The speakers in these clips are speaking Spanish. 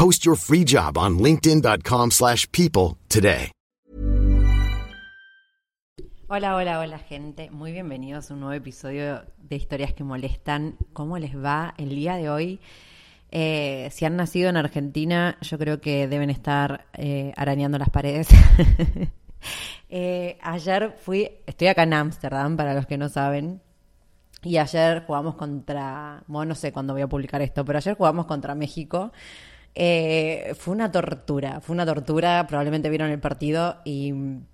Post your free job on linkedin.com/people slash people today. Hola, hola, hola gente. Muy bienvenidos a un nuevo episodio de Historias que Molestan. ¿Cómo les va el día de hoy? Eh, si han nacido en Argentina, yo creo que deben estar eh, arañando las paredes. Eh, ayer fui, estoy acá en Ámsterdam, para los que no saben, y ayer jugamos contra, bueno, no sé cuándo voy a publicar esto, pero ayer jugamos contra México. Eh, fue una tortura, fue una tortura, probablemente vieron el partido y mm,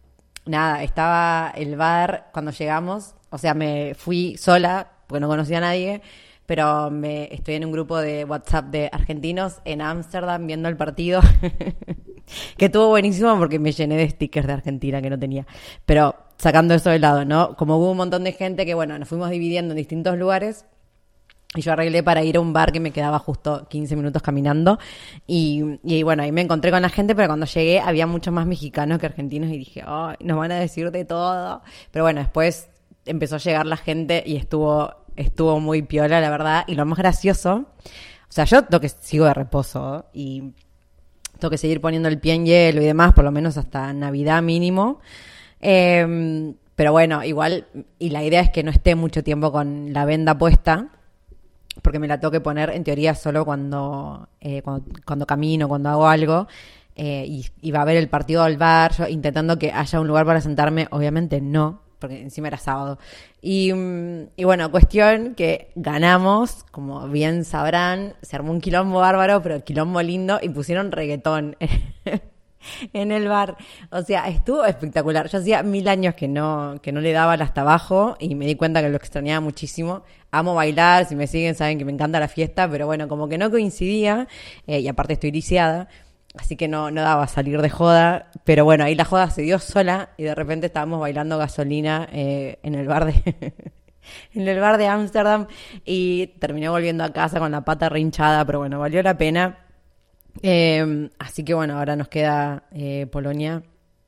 nada, estaba el bar cuando llegamos, o sea, me fui sola, porque no conocía a nadie, pero me, estoy en un grupo de WhatsApp de argentinos en Ámsterdam viendo el partido, que estuvo buenísimo porque me llené de stickers de Argentina que no tenía. Pero sacando eso de lado, ¿no? Como hubo un montón de gente que, bueno, nos fuimos dividiendo en distintos lugares. Y yo arreglé para ir a un bar que me quedaba justo 15 minutos caminando. Y, y bueno, ahí me encontré con la gente, pero cuando llegué había muchos más mexicanos que argentinos y dije, ay, nos van a decir de todo. Pero bueno, después empezó a llegar la gente y estuvo, estuvo muy piola, la verdad. Y lo más gracioso, o sea, yo sigo de reposo y tengo que seguir poniendo el pie en hielo y demás, por lo menos hasta Navidad mínimo. Eh, pero bueno, igual, y la idea es que no esté mucho tiempo con la venda puesta, porque me la tengo poner en teoría solo cuando, eh, cuando, cuando camino, cuando hago algo. eh, y, y va a ver el partido al bar, yo intentando que haya un lugar para sentarme, obviamente no, porque encima era sábado. Y, mm, y bueno, cuestión que ganamos, como bien sabrán, se armó un quilombo bárbaro, pero quilombo lindo, y pusieron reggaetón en el bar. O sea, estuvo espectacular. Yo hacía mil años que no, que no le daba el hasta abajo y me di cuenta que lo extrañaba muchísimo. Amo bailar, si me siguen saben que me encanta la fiesta, pero bueno, como que no coincidía, eh, y aparte estoy lisiada. Así que no, no daba salir de joda, pero bueno, ahí la joda se dio sola y de repente estábamos bailando gasolina eh, en el bar de en el bar de Ámsterdam y terminé volviendo a casa con la pata rinchada, pero bueno, valió la pena. Eh, así que bueno, ahora nos queda eh, Polonia,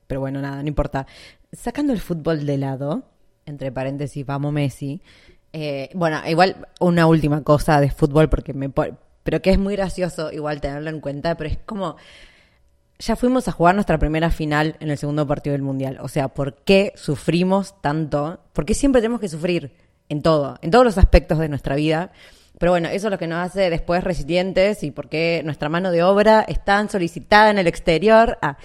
pero bueno, nada, no importa. Sacando el fútbol de lado, entre paréntesis, vamos Messi. eh, bueno, igual una última cosa de fútbol, porque me pero que es muy gracioso igual tenerlo en cuenta, pero es como ya fuimos a jugar nuestra primera final en el segundo partido del Mundial. O sea, ¿por qué sufrimos tanto? ¿Por qué siempre tenemos que sufrir en todo, en todos los aspectos de nuestra vida? Pero bueno, eso es lo que nos hace después resilientes y por qué nuestra mano de obra es tan solicitada en el exterior. Ah,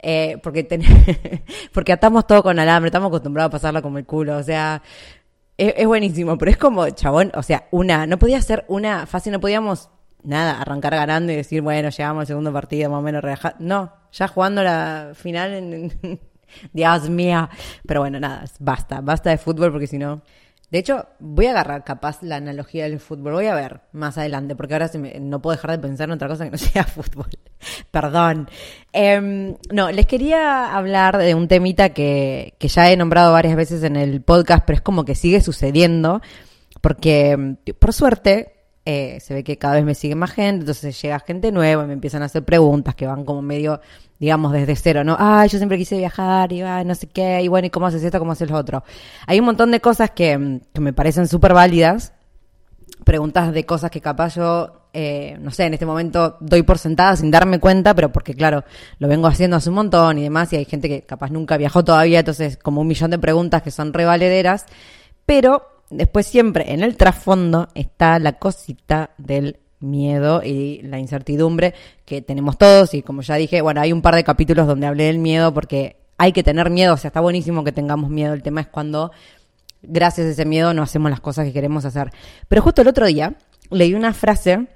eh, porque, porque atamos todo con alambre, estamos acostumbrados a pasarla como el culo. O sea, es, buenísimo, pero es como, chabón, o sea, una, no podía ser una fácil, no podíamos nada, arrancar ganando y decir, bueno, llegamos al segundo partido, más o menos relajado. No, ya jugando la final en- Dios mío. Pero bueno, nada, basta, basta de fútbol porque si no. De hecho, voy a agarrar capaz la analogía del fútbol. Voy a ver más adelante, porque ahora me- no puedo dejar de pensar en otra cosa que no sea fútbol. Perdón. Em, no, les quería hablar de un temita que, que ya he nombrado varias veces en el podcast, pero es como que sigue sucediendo, porque por suerte eh, se ve que cada vez me sigue más gente, entonces llega gente nueva y me empiezan a hacer preguntas que van como medio, digamos, desde cero, ¿no? Ah, yo siempre quise viajar y no sé qué, y bueno, ¿y cómo haces esto, cómo haces lo otro? Hay un montón de cosas que, mm, que me parecen súper válidas, preguntas de cosas que capaz yo, eh, no sé, en este momento doy por sentada sin darme cuenta, pero porque claro, lo vengo haciendo hace un montón y demás, y hay gente que capaz nunca viajó todavía, entonces como un millón de preguntas que son revalederas, pero después siempre en el trasfondo está la cosita del miedo y la incertidumbre que tenemos todos y como ya dije, bueno, hay un par de capítulos donde hablé del miedo porque hay que tener miedo, o sea, está buenísimo que tengamos miedo, el tema es cuando gracias a ese miedo no hacemos las cosas que queremos hacer. Pero justo el otro día leí una frase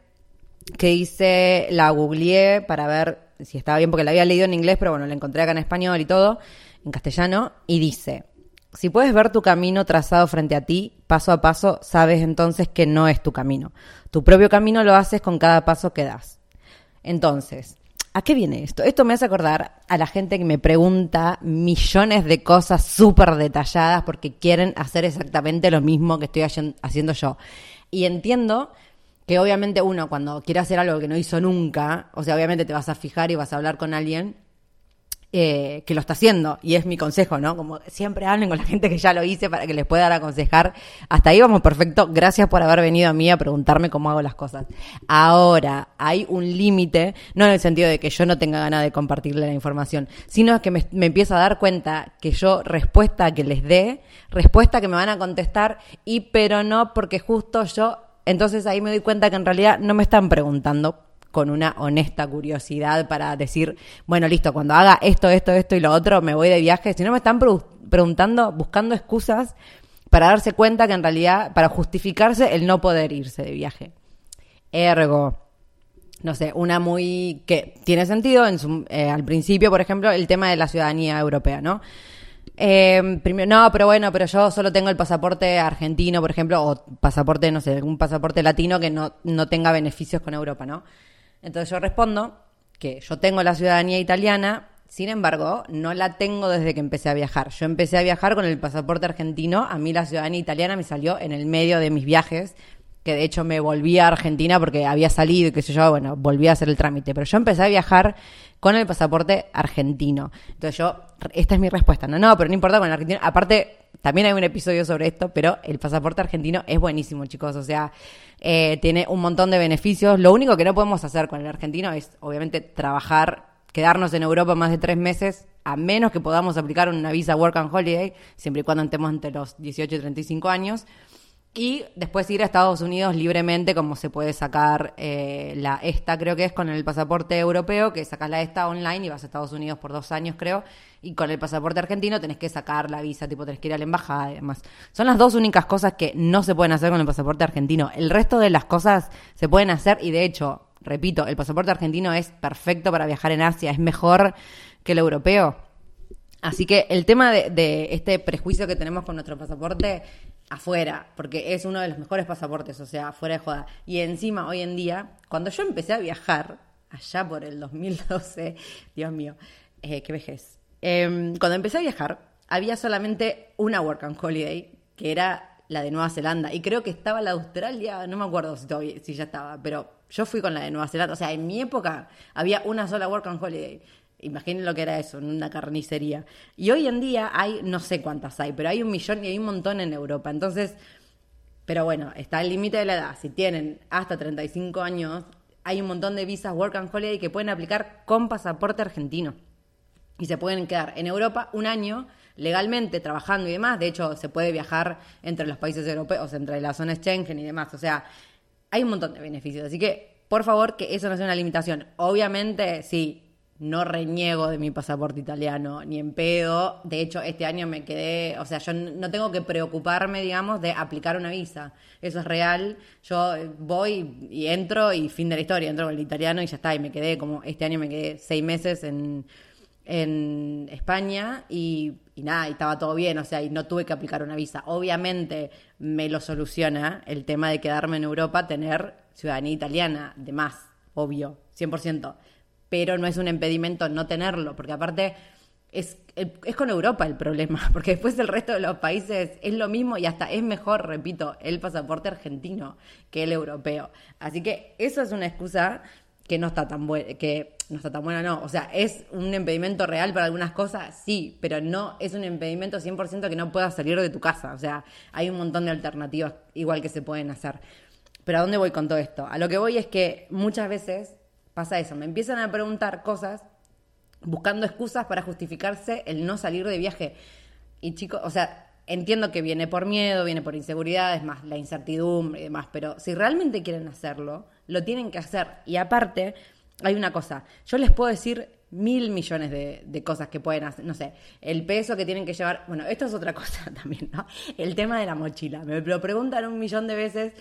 que hice, la googleé para ver si estaba bien porque la había leído en inglés, pero bueno, la encontré acá en español y todo, en castellano, y dice, si puedes ver tu camino trazado frente a ti, paso a paso, sabes entonces que no es tu camino. Tu propio camino lo haces con cada paso que das. Entonces, ¿a qué viene esto? Esto me hace acordar a la gente que me pregunta millones de cosas súper detalladas porque quieren hacer exactamente lo mismo que estoy haciendo yo. Y entiendo que obviamente uno cuando quiere hacer algo que no hizo nunca, o sea, obviamente te vas a fijar y vas a hablar con alguien eh, que lo está haciendo. Y es mi consejo, ¿no? Como siempre hablen con la gente que ya lo hice para que les pueda dar aconsejar. Hasta ahí vamos perfecto. Gracias por haber venido a mí a preguntarme cómo hago las cosas. Ahora, hay un límite, no en el sentido de que yo no tenga ganas de compartirle la información, sino que me, me empiezo a dar cuenta que yo respuesta que les dé, respuesta que me van a contestar, y pero no porque justo yo entonces ahí me doy cuenta que en realidad no me están preguntando con una honesta curiosidad para decir, bueno, listo, cuando haga esto, esto, esto y lo otro, me voy de viaje, sino me están preguntando, buscando excusas para darse cuenta que en realidad, para justificarse el no poder irse de viaje. Ergo, no sé, una muy que tiene sentido en su, eh, al principio, por ejemplo, el tema de la ciudadanía europea, ¿no? Eh, primero, no, pero bueno, pero yo solo tengo el pasaporte argentino, por ejemplo, o pasaporte, no sé, algún pasaporte latino que no, no tenga beneficios con Europa, ¿no? Entonces yo respondo que yo tengo la ciudadanía italiana, sin embargo, no la tengo desde que empecé a viajar. Yo empecé a viajar con el pasaporte argentino, a mí la ciudadanía italiana me salió en el medio de mis viajes, que de hecho me volví a Argentina porque había salido y qué sé yo, bueno, volví a hacer el trámite, pero yo empecé a viajar con el pasaporte argentino. Entonces yo, esta es mi respuesta. No, no, pero no importa con el argentino. Aparte, también hay un episodio sobre esto, pero el pasaporte argentino es buenísimo, chicos. O sea, eh, tiene un montón de beneficios. Lo único que no podemos hacer con el argentino es, obviamente, trabajar, quedarnos en Europa más de tres meses, a menos que podamos aplicar una visa Work and Holiday, siempre y cuando estemos entre los 18 y 35 años y después ir a Estados Unidos libremente, como se puede sacar eh, la ESTA, creo que es con el pasaporte europeo, que sacas la ESTA online y vas a Estados Unidos por dos años, creo, y con el pasaporte argentino tenés que sacar la visa, tipo tenés que ir a la embajada y demás. Son las dos únicas cosas que no se pueden hacer con el pasaporte argentino. El resto de las cosas se pueden hacer y de hecho, repito, el pasaporte argentino es perfecto para viajar en Asia, es mejor que el europeo. Así que el tema de, de, este prejuicio que tenemos con nuestro pasaporte afuera, porque es uno de los mejores pasaportes, o sea, fuera de joda. Y encima, hoy en día, cuando yo empecé a viajar, allá por el 2012, Dios mío, eh, qué vejez. Em, cuando empecé a viajar, había solamente una Work and Holiday, que era la de Nueva Zelanda. Y creo que estaba la de Australia, no me acuerdo si, todavía, si ya estaba, pero yo fui con la de Nueva Zelanda. O sea, en mi época había una sola Work and Holiday. Imaginen lo que era eso, en una carnicería. Y hoy en día hay, no sé cuántas hay, pero hay un millón y hay un montón en Europa. Entonces, pero bueno, está el límite de la edad. Si tienen hasta 35 años, hay un montón de visas Work and Holiday que pueden aplicar con pasaporte argentino. Y se pueden quedar en Europa un año legalmente trabajando y demás. De hecho, se puede viajar entre los países europeos, entre las zonas Schengen y demás. O sea, hay un montón de beneficios. Así que, por favor, que eso no sea una limitación. Obviamente, sí, no reniego de mi pasaporte italiano, ni en pedo. De hecho, este año me quedé, o sea, yo no tengo que preocuparme, digamos, de aplicar una visa. Eso es real. Yo voy y entro y fin de la historia, entro con el italiano y ya está. Y me quedé como, este año me quedé seis meses en, en España y, y nada, y estaba todo bien, o sea, y no tuve que aplicar una visa. Obviamente me lo soluciona el tema de quedarme en Europa, tener ciudadanía italiana, de más, obvio, 100% pero no es un impedimento no tenerlo, porque aparte es, es con Europa el problema, porque después el resto de los países es lo mismo y hasta es mejor, repito, el pasaporte argentino que el europeo. Así que eso es una excusa que no está tan que no está tan buena, no. O sea, es un impedimento real para algunas cosas, sí, pero no es un impedimento 100% que no puedas salir de tu casa. O sea, hay un montón de alternativas igual que se pueden hacer. Pero ¿a dónde voy con todo esto? A lo que voy es que muchas veces pasa eso, me empiezan a preguntar cosas buscando excusas para justificarse el no salir de viaje. Y chicos, o sea, entiendo que viene por miedo, viene por inseguridades, más la incertidumbre y demás, pero si realmente quieren hacerlo, lo tienen que hacer. Y aparte, hay una cosa, yo les puedo decir mil millones de, cosas que pueden hacer, no sé, el peso que tienen que llevar, bueno, esto es otra cosa también, ¿no? El tema de la mochila, me lo preguntan un millón de veces,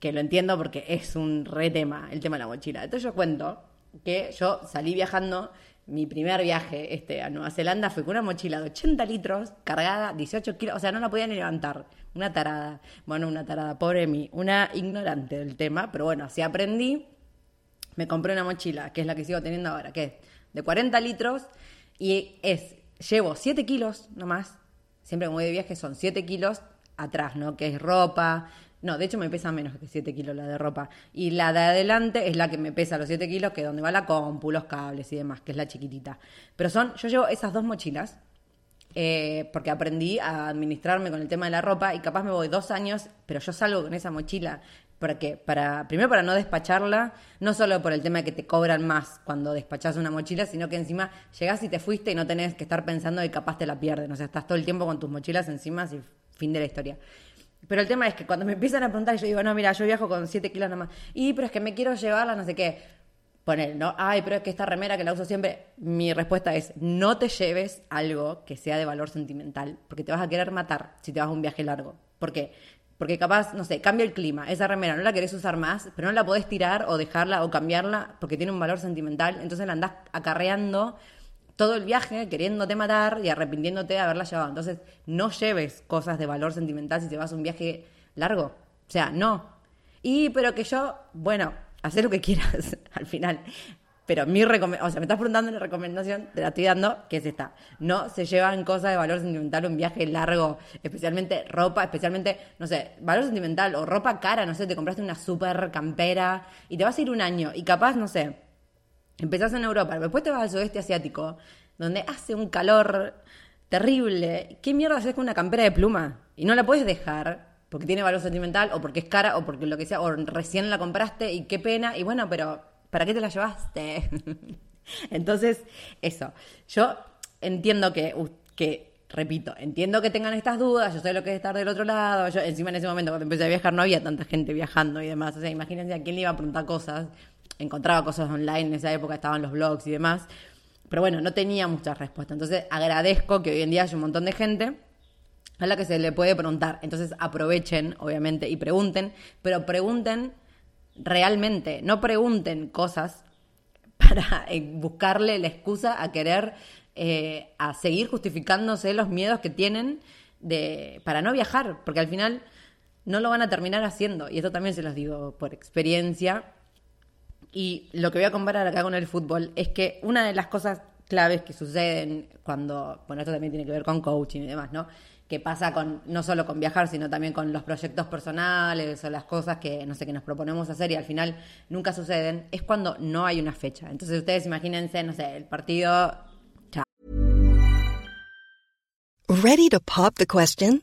que lo entiendo porque es un re tema, el tema de la mochila. Entonces yo cuento que yo salí viajando, mi primer viaje este, a Nueva Zelanda fue con una mochila de 80 litros, cargada, 18 kilos, o sea, no la podía levantar, una tarada, bueno, una tarada, pobre mí, una ignorante del tema, pero bueno, así aprendí, me compré una mochila, que es la que sigo teniendo ahora, que es de 40 litros y es, llevo 7 kilos nomás, siempre que voy de viaje son 7 kilos atrás, ¿no? Que es ropa, no, de hecho me pesa menos que 7 kilos la de ropa. Y la de adelante es la que me pesa los 7 kilos, que es donde va la compu, los cables y demás, que es la chiquitita. Pero son, yo llevo esas dos mochilas, eh, porque aprendí a administrarme con el tema de la ropa y capaz me voy dos años, pero yo salgo con esa mochila ¿Para qué? Para, primero para no despacharla, no solo por el tema de que te cobran más cuando despachas una mochila, sino que encima llegás y te fuiste y no tenés que estar pensando que capaz te la pierden. O sea, estás todo el tiempo con tus mochilas encima y fin de la historia. Pero el tema es que cuando me empiezan a preguntar, yo digo, no, mira, yo viajo con 7 kilos nomás. Y, pero es que me quiero llevarla, no sé qué. Poner, ¿no? Ay, pero es que esta remera que la uso siempre. Mi respuesta es: no te lleves algo que sea de valor sentimental, porque te vas a querer matar si te vas a un viaje largo. ¿Por qué? Porque capaz, no sé, cambia el clima. Esa remera no la querés usar más, pero no la podés tirar o dejarla o cambiarla porque tiene un valor sentimental. Entonces la andás acarreando todo el viaje queriéndote matar y arrepintiéndote de haberla llevado. Entonces no lleves cosas de valor sentimental si te vas a un viaje largo. O sea, no. Y pero que yo, bueno, hacer lo que quieras al final. Pero mi recomendación, o sea, me estás preguntando una recomendación, te la estoy dando, que es esta. No se llevan cosas de valor sentimental un viaje largo, especialmente ropa, especialmente, no sé, valor sentimental o ropa cara, no sé, te compraste una super campera y te vas a ir un año y capaz, no sé, empezás en Europa, después te vas al sudeste asiático, donde hace un calor terrible. ¿Qué mierda haces con una campera de pluma? Y no la puedes dejar porque tiene valor sentimental o porque es cara o porque lo que sea, o recién la compraste y qué pena. Y bueno, pero ¿para qué te la llevaste? Entonces, eso. Yo entiendo que, que, repito, entiendo que tengan estas dudas, yo sé lo que es estar del otro lado, yo encima en ese momento cuando empecé a viajar no había tanta gente viajando y demás, o sea, imagínense a quién le iba a preguntar cosas, encontraba cosas online, en esa época estaban los blogs y demás, pero bueno, no tenía muchas respuestas, entonces agradezco que hoy en día haya un montón de gente a la que se le puede preguntar, entonces aprovechen, obviamente, y pregunten, pero pregunten realmente, no pregunten cosas para eh, buscarle la excusa a querer, eh, a seguir justificándose los miedos que tienen de, para no viajar, porque al final no lo van a terminar haciendo. Y esto también se los digo por experiencia. Y lo que voy a comparar acá con el fútbol es que una de las cosas claves que suceden cuando, bueno, esto también tiene que ver con coaching y demás, ¿no? que pasa con no solo con viajar, sino también con los proyectos personales o las cosas que no sé que nos proponemos hacer y al final nunca suceden, es cuando no hay una fecha. Entonces ustedes imagínense, no sé, el partido. Ready to pop the question?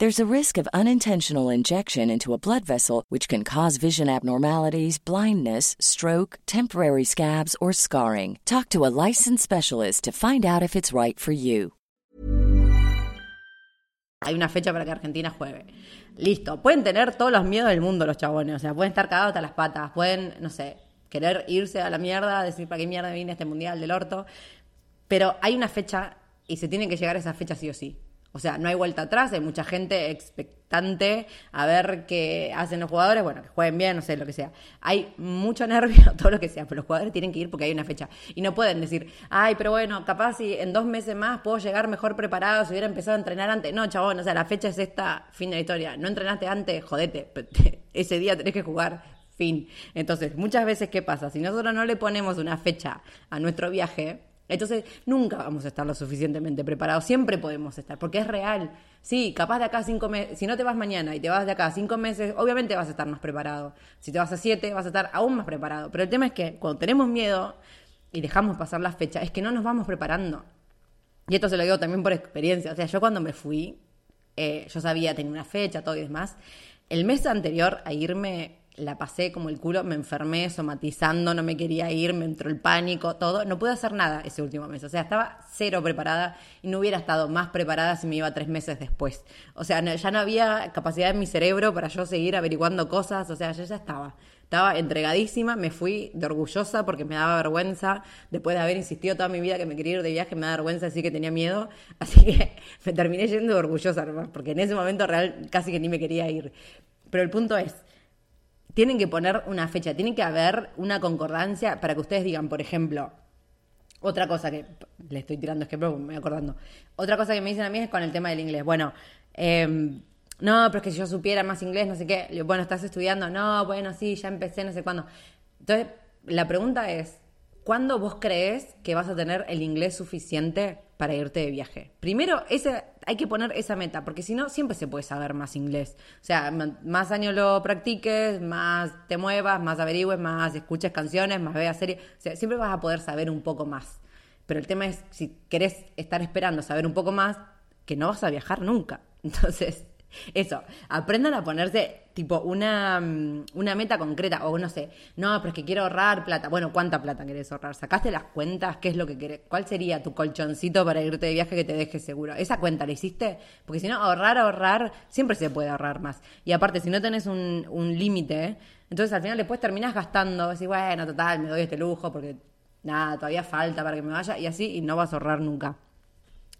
There's a risk of unintentional injection into a blood vessel, which can cause vision abnormalities, blindness, stroke, temporary scabs, or scarring. Talk to a licensed specialist to find out if it's right for you. Hay una fecha para que Argentina juegue. Listo. Pueden tener todos los miedos del mundo los chabones. O sea, pueden estar cagados hasta las patas. Pueden, no sé, querer irse a la mierda, decir para qué mierda vine este mundial del orto. Pero hay una fecha y se tiene que llegar a esa fecha sí o sí. O sea, no hay vuelta atrás, hay mucha gente expectante a ver qué hacen los jugadores, bueno, que jueguen bien, no sé, lo que sea. Hay mucho nervio, todo lo que sea, pero los jugadores tienen que ir porque hay una fecha. Y no pueden decir, ay, pero bueno, capaz si en dos meses más puedo llegar mejor preparado si hubiera empezado a entrenar antes. No, chabón, o sea, la fecha es esta, fin de la historia. No entrenaste antes, jodete, ese día tenés que jugar, fin. Entonces, muchas veces, ¿qué pasa? Si nosotros no le ponemos una fecha a nuestro viaje, entonces, nunca vamos a estar lo suficientemente preparados. Siempre podemos estar, porque es real. Sí, capaz de acá cinco meses, si no te vas mañana y te vas de acá cinco meses, obviamente vas a estar más preparado. Si te vas a siete, vas a estar aún más preparado. Pero el tema es que cuando tenemos miedo y dejamos pasar la fecha, es que no nos vamos preparando. Y esto se lo digo también por experiencia. O sea, yo cuando me fui, eh, yo sabía, tenía una fecha, todo y demás. El mes anterior a irme, la pasé como el culo, me enfermé somatizando, no me quería ir, me entró el pánico, todo. No pude hacer nada ese último mes. O sea, estaba cero preparada y no hubiera estado más preparada si me iba tres meses después. O sea, ya no había capacidad en mi cerebro para yo seguir averiguando cosas. O sea, yo ya estaba. Estaba entregadísima, me fui de orgullosa porque me daba vergüenza. Después de haber insistido toda mi vida que me quería ir de viaje, me daba vergüenza decir que tenía miedo. Así que me terminé yendo de orgullosa, porque en ese momento real casi que ni me quería ir. Pero el punto es, tienen que poner una fecha, tiene que haber una concordancia para que ustedes digan, por ejemplo, otra cosa que le estoy tirando es que me voy acordando. Otra cosa que me dicen a mí es con el tema del inglés. Bueno, em, no, pero es que si yo supiera más inglés, no sé qué. Bueno, estás estudiando. No, bueno, sí, ya empecé, no sé cuándo. Entonces, la pregunta es, ¿cuándo vos crees que vas a tener el inglés suficiente para irte de viaje? Primero, ese, hay que poner esa meta, porque si no, siempre se puede saber más inglés. O sea, más años lo practiques, más te muevas, más averigües, más escuches canciones, más veas series. O sea, siempre vas a poder saber un poco más. Pero el tema es, si querés estar esperando saber un poco más, que no vas a viajar nunca. Entonces, eso, aprendan a ponerse tipo una, mm, una meta concreta, o no sé, no, pero es que quiero ahorrar plata. Bueno, ¿cuánta plata querés ahorrar? ¿Sacaste las cuentas? ¿Qué es lo que querés? ¿Cuál sería tu colchoncito para irte de viaje que te deje seguro? ¿Esa cuenta la hiciste? Porque si no, ahorrar, ahorrar, siempre se puede ahorrar más. Y aparte, si no tenés un, un límite, entonces al final después terminás gastando, decís, bueno, total, me doy este lujo porque nada, todavía falta para que me vaya, y así, y no vas a ahorrar nunca.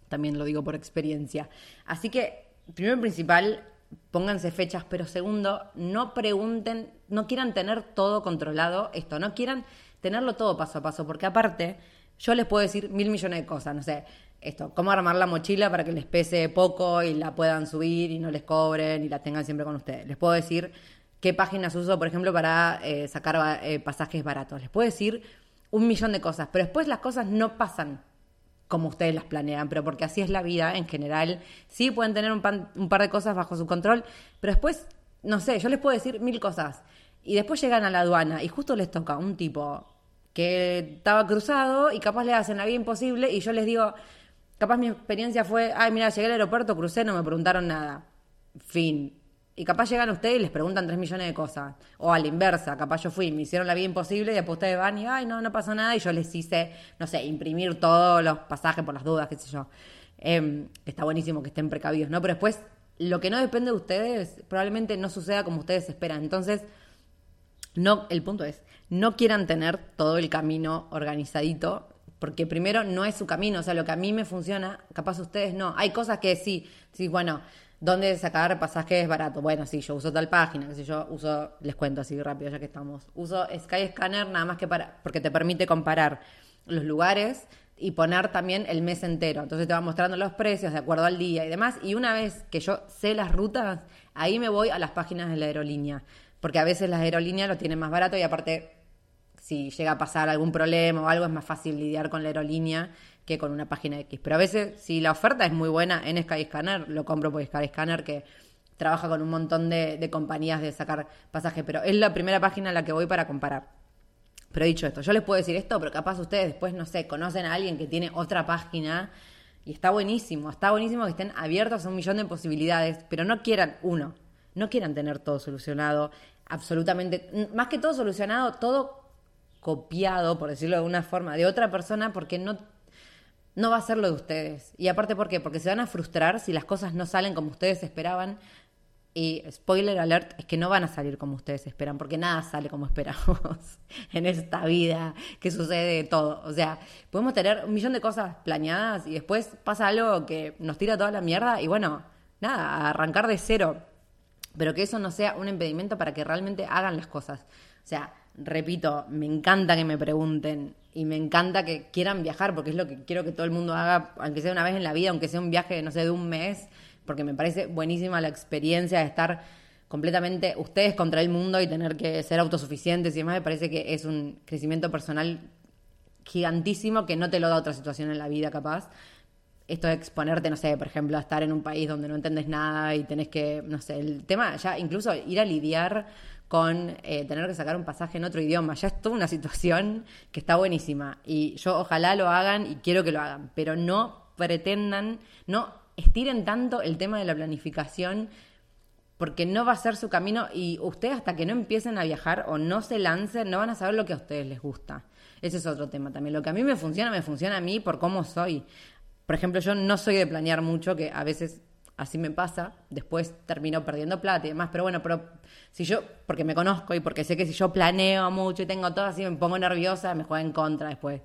También lo digo por experiencia. Así que primero principal, pónganse fechas, pero segundo, no pregunten, no quieran tener todo controlado, esto, no quieran tenerlo todo paso a paso, porque aparte, yo les puedo decir mil millones de cosas, no sé, esto, cómo armar la mochila para que les pese poco y la puedan subir y no les cobren y la tengan siempre con ustedes. Les puedo decir qué páginas uso, por ejemplo, para eh, sacar eh, pasajes baratos. Les puedo decir un millón de cosas, pero después las cosas no pasan como ustedes las planean, pero porque así es la vida en general. Sí pueden tener un, un, par de cosas bajo su control, pero después, no sé, yo les puedo decir mil cosas. Y después llegan a la aduana y justo les toca un tipo que estaba cruzado y capaz le hacen la vida imposible y yo les digo, capaz mi experiencia fue, ay, mira, llegué al aeropuerto, crucé, no me preguntaron nada. Fin. Y capaz llegan ustedes y les preguntan tres millones de cosas. O a la inversa, capaz yo fui, me hicieron la vida imposible y después ustedes van y, ay, no, no pasó nada. Y yo les hice, no sé, imprimir todos los pasajes por las dudas, qué sé yo. Eh, está buenísimo que estén precavidos, ¿no? Pero después, lo que no depende de ustedes probablemente no suceda como ustedes esperan. Entonces, no, el punto es, no quieran tener todo el camino organizadito Porque primero no es su camino, o sea, lo que a mí me funciona, capaz ustedes no. Hay cosas que sí, sí, bueno, ¿dónde sacar pasajes barato? Bueno, sí, yo uso tal página, qué yo, uso, les cuento así rápido ya que estamos. Uso Skyscanner nada más que para, porque te permite comparar los lugares y poner también el mes entero. Entonces te va mostrando los precios de acuerdo al día y demás. Y una vez que yo sé las rutas, ahí me voy a las páginas de la aerolínea. Porque a veces las aerolíneas lo tienen más barato y aparte si llega a pasar algún problema o algo, es más fácil lidiar con la aerolínea que con una página X. Pero a veces, si la oferta es muy buena en Skyscanner, lo compro por Skyscanner, que trabaja con un montón de, compañías de sacar pasajes, pero es la primera página en la que voy para comparar. Pero dicho esto, yo les puedo decir esto, pero capaz ustedes después, no sé, conocen a alguien que tiene otra página y está buenísimo, está buenísimo que estén abiertos a un millón de posibilidades, pero no quieran, uno, no quieran tener todo solucionado, absolutamente, más que todo solucionado, todo copiado, por decirlo de alguna forma, de otra persona porque no, no va a ser lo de ustedes. Y aparte, ¿por qué? Porque se van a frustrar si las cosas no salen como ustedes esperaban. Y spoiler alert es que no van a salir como ustedes esperan, porque nada sale como esperamos en esta vida, que sucede todo. O sea, podemos tener un millón de cosas planeadas y después pasa algo que nos tira toda la mierda y bueno, nada, arrancar de cero. Pero que eso no sea un impedimento para que realmente hagan las cosas. O sea, repito, me encanta que me pregunten y me encanta que quieran viajar, porque es lo que quiero que todo el mundo haga, aunque sea una vez en la vida, aunque sea un viaje, no sé, de un mes, porque me parece buenísima la experiencia de estar completamente ustedes contra el mundo y tener que ser autosuficientes y demás, me parece que es un crecimiento personal gigantísimo que no te lo da otra situación en la vida capaz. Esto de exponerte, no sé, por ejemplo, a estar en un país donde no entendés nada y tenés que, no sé, el tema ya incluso ir a lidiar con eh, tener que sacar un pasaje en otro idioma. Ya es toda una situación que está buenísima. Y yo ojalá lo hagan y quiero que lo hagan, pero no pretendan, no estiren tanto el tema de la planificación porque no va a ser su camino y ustedes hasta que no empiecen a viajar o no se lancen no van a saber lo que a ustedes les gusta. Ese es otro tema también. Lo que a mí me funciona, me funciona a mí por cómo soy. Por ejemplo, yo no soy de planear mucho, que a veces así me pasa, después termino perdiendo plata y demás, pero bueno, pero si yo, porque me conozco y porque sé que si yo planeo mucho y tengo todo así, me pongo nerviosa, me juega en contra después,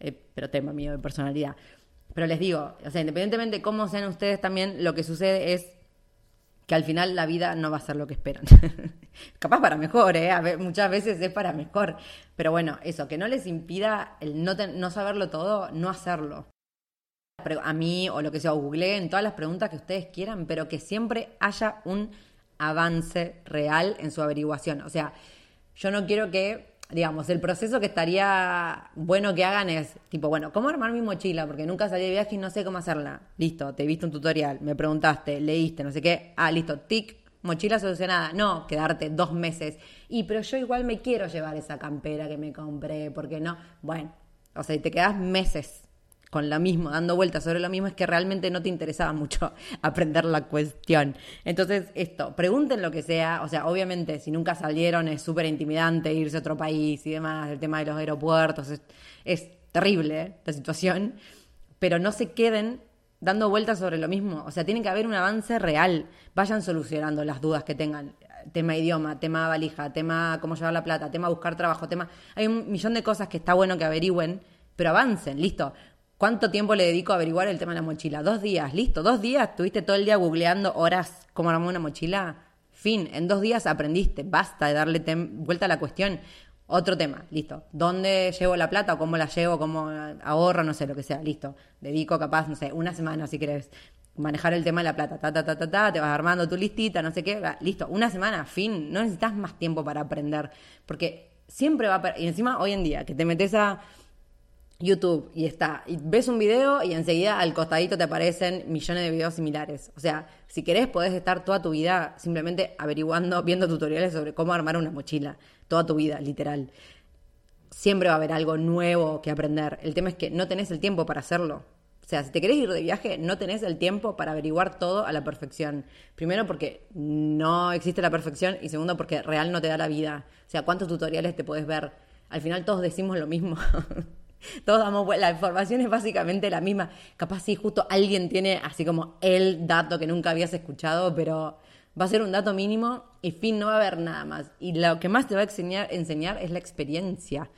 eh, pero tema mío de personalidad. Pero les digo, o sea, independientemente de cómo sean ustedes también, lo que sucede es que al final la vida no va a ser lo que esperan. Capaz para mejor, ¿eh? muchas veces es para mejor. Pero bueno, eso, que no les impida el no, no saberlo todo, no hacerlo a mí o lo que sea, o en todas las preguntas que ustedes quieran, pero que siempre haya un avance real en su averiguación. O sea, yo no quiero que, digamos, el proceso que estaría bueno que hagan es, tipo, bueno, ¿cómo armar mi mochila? Porque nunca salí de viaje y no sé cómo hacerla. Listo, te viste un tutorial, me preguntaste, leíste, no sé qué. Ah, listo, tic, mochila solucionada. No, quedarte dos meses. Y pero yo igual me quiero llevar esa campera que me compré, porque no. Bueno, o sea, te quedas meses con lo mismo, dando vueltas sobre lo mismo, es que realmente no te interesaba mucho aprender la cuestión. Entonces, esto, pregunten lo que sea, o sea, obviamente, si nunca salieron es súper intimidante irse a otro país y demás, el tema de los aeropuertos, es, terrible ¿eh? la situación, pero no se queden dando vueltas sobre lo mismo, o sea, tiene que haber un avance real, vayan solucionando las dudas que tengan, tema idioma, tema valija, tema cómo llevar la plata, tema buscar trabajo, tema... Hay un millón de cosas que está bueno que averigüen, pero avancen, listo. ¿Cuánto tiempo le dedico a averiguar el tema de la mochila? Dos días, listo, dos días, tuviste todo el día googleando horas cómo armar una mochila. Fin, en dos días aprendiste, basta de darle vuelta a la cuestión. Otro tema, listo. ¿Dónde llevo la plata o cómo la llevo, cómo ahorro, no sé, lo que sea, listo. Dedico capaz, no sé, una semana si querés manejar el tema de la plata, ta, ta, ta, ta, ta, te vas armando tu listita, no sé qué, listo, una semana, fin, no necesitas más tiempo para aprender, porque siempre va a... Y encima hoy en día, que te metes a YouTube y está, y ves un video y enseguida al costadito te aparecen millones de videos similares. O sea, si querés podés estar toda tu vida simplemente averiguando, viendo tutoriales sobre cómo armar una mochila, toda tu vida, literal. Siempre va a haber algo nuevo que aprender. El tema es que no tenés el tiempo para hacerlo. O sea, si te querés ir de viaje, no tenés el tiempo para averiguar todo a la perfección. Primero porque no existe la perfección y segundo porque real no te da la vida. O sea, ¿cuántos tutoriales te podés ver? Al final todos decimos lo mismo. Todos damos, la información es básicamente la misma. Capaz si justo alguien tiene así como el dato que nunca habías escuchado, pero va a ser un dato mínimo y fin, no va a haber nada más. Y lo que más te va a enseñar, enseñar es la experiencia.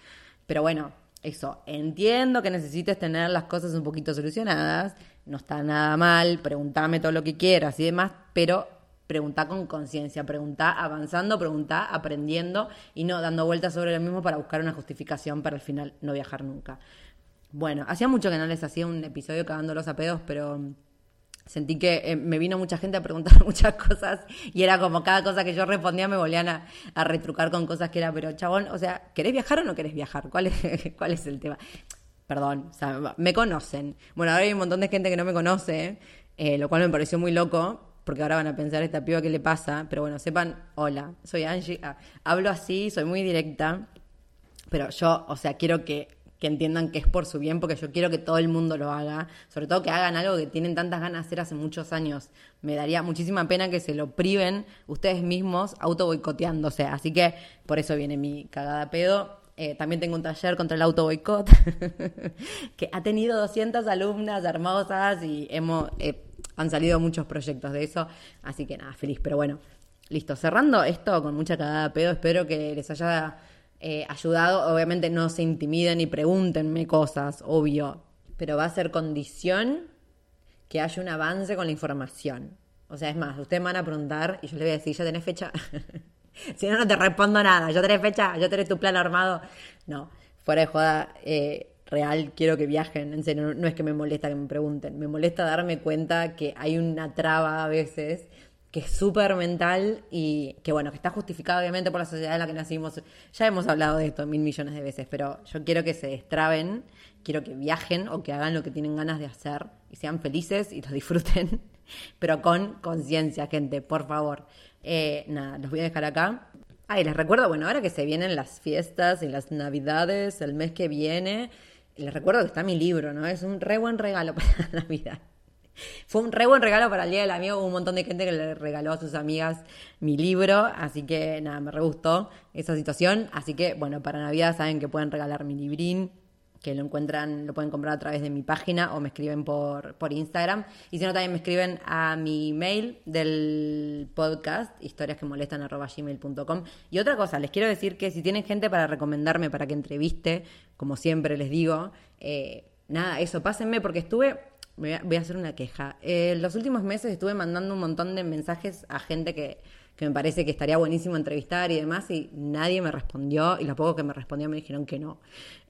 Pero bueno, eso, entiendo que necesites tener las cosas un poquito solucionadas, no está nada mal, preguntame todo lo que quieras y demás, pero pregunta con conciencia, pregunta avanzando, pregunta aprendiendo y no dando vueltas sobre lo mismo para buscar una justificación para al final no viajar nunca. Bueno, hacía mucho que no les hacía un episodio cagándolos a pedos, pero sentí que eh, me vino mucha gente a preguntar muchas cosas y era como cada cosa que yo respondía me volvían a, retrucar con cosas que era, pero chabón, o sea, ¿querés viajar o no querés viajar? ¿Cuál es, cuál es el tema? Perdón, o sea, me conocen. Bueno, ahora hay un montón de gente que no me conoce, eh, lo cual me pareció muy loco, porque ahora van a pensar esta piba qué le pasa, pero bueno, sepan, hola, soy Angie, ah, hablo así, soy muy directa, pero yo, o sea, quiero que que entiendan que es por su bien, porque yo quiero que todo el mundo lo haga, sobre todo que hagan algo que tienen tantas ganas de hacer hace muchos años. Me daría muchísima pena que se lo priven ustedes mismos auto boicoteándose, así que por eso viene mi cagada pedo. Eh, también tengo un taller contra el auto boicot, que ha tenido 200 alumnas hermosas y hemos, eh, han salido muchos proyectos de eso, así que nada, feliz, pero bueno, listo, cerrando esto con mucha cagada pedo, espero que les haya eh, ayudado. Obviamente no se intimiden y pregúntenme cosas, obvio, pero va a ser condición que haya un avance con la información. O sea, es más, ustedes me van a preguntar y yo les voy a decir, ¿ya tenés fecha? si no, no te respondo nada. ¿Ya tenés fecha? ¿Ya tenés tu plan armado? No, fuera de joda, eh, real, quiero que viajen. En serio, no es que me molesta que me pregunten. Me molesta darme cuenta que hay una traba a veces que es súper mental y que bueno, que está justificado obviamente por la sociedad en la que nacimos. Ya hemos hablado de esto mil millones de veces, pero yo quiero que se destraben, quiero que viajen o que hagan lo que tienen ganas de hacer y sean felices y lo disfruten, pero con conciencia, gente, por favor. Eh, nada, los voy a dejar acá. Ah, y les recuerdo, bueno, ahora que se vienen las fiestas y las navidades, el mes que viene, les recuerdo que está mi libro, ¿no? Es un re buen regalo para Navidad. Fue un re buen regalo para el Día del Amigo. Hubo un montón de gente que le regaló a sus amigas mi libro. Así que nada, me re gustó esa situación. Así que bueno, para Navidad saben que pueden regalar mi librín que lo encuentran, lo pueden comprar a través de mi página o me escriben por, por Instagram. Y si no, también me escriben a mi mail del podcast, historias que molestan gmail.com. Y otra cosa, les quiero decir que si tienen gente para recomendarme para que entreviste, como siempre les digo, eh, nada, eso, pásenme porque estuve voy a, hacer una queja. En los últimos meses estuve mandando un montón de mensajes a gente que, me parece que estaría buenísimo entrevistar y demás, y nadie me respondió, y lo poco que me respondió me dijeron que no.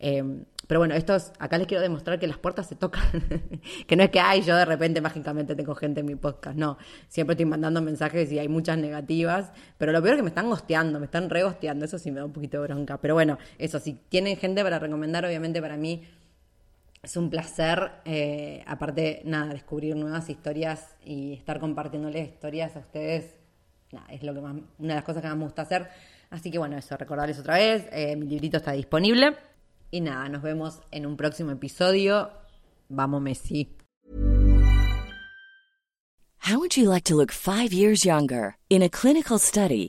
Eh, pero bueno, estos, acá les quiero demostrar que las puertas se tocan, que no es que, ay, yo de repente mágicamente tengo gente en mi podcast, no, siempre estoy mandando mensajes y hay muchas negativas, pero lo peor es que me están gosteando, me están regosteando, eso sí me da un poquito de bronca, pero bueno, eso, si tienen gente para recomendar, obviamente para mí es un placer, eh, aparte, nada, descubrir nuevas historias y estar compartiéndoles historias a ustedes. Nada, es lo que más, una de las cosas que más me gusta hacer. Así que bueno, eso, recordarles otra vez, eh, mi librito está disponible. Y nada, nos vemos en un próximo episodio. Vamos, Messi. How would you like to look five years younger? In a clinical study,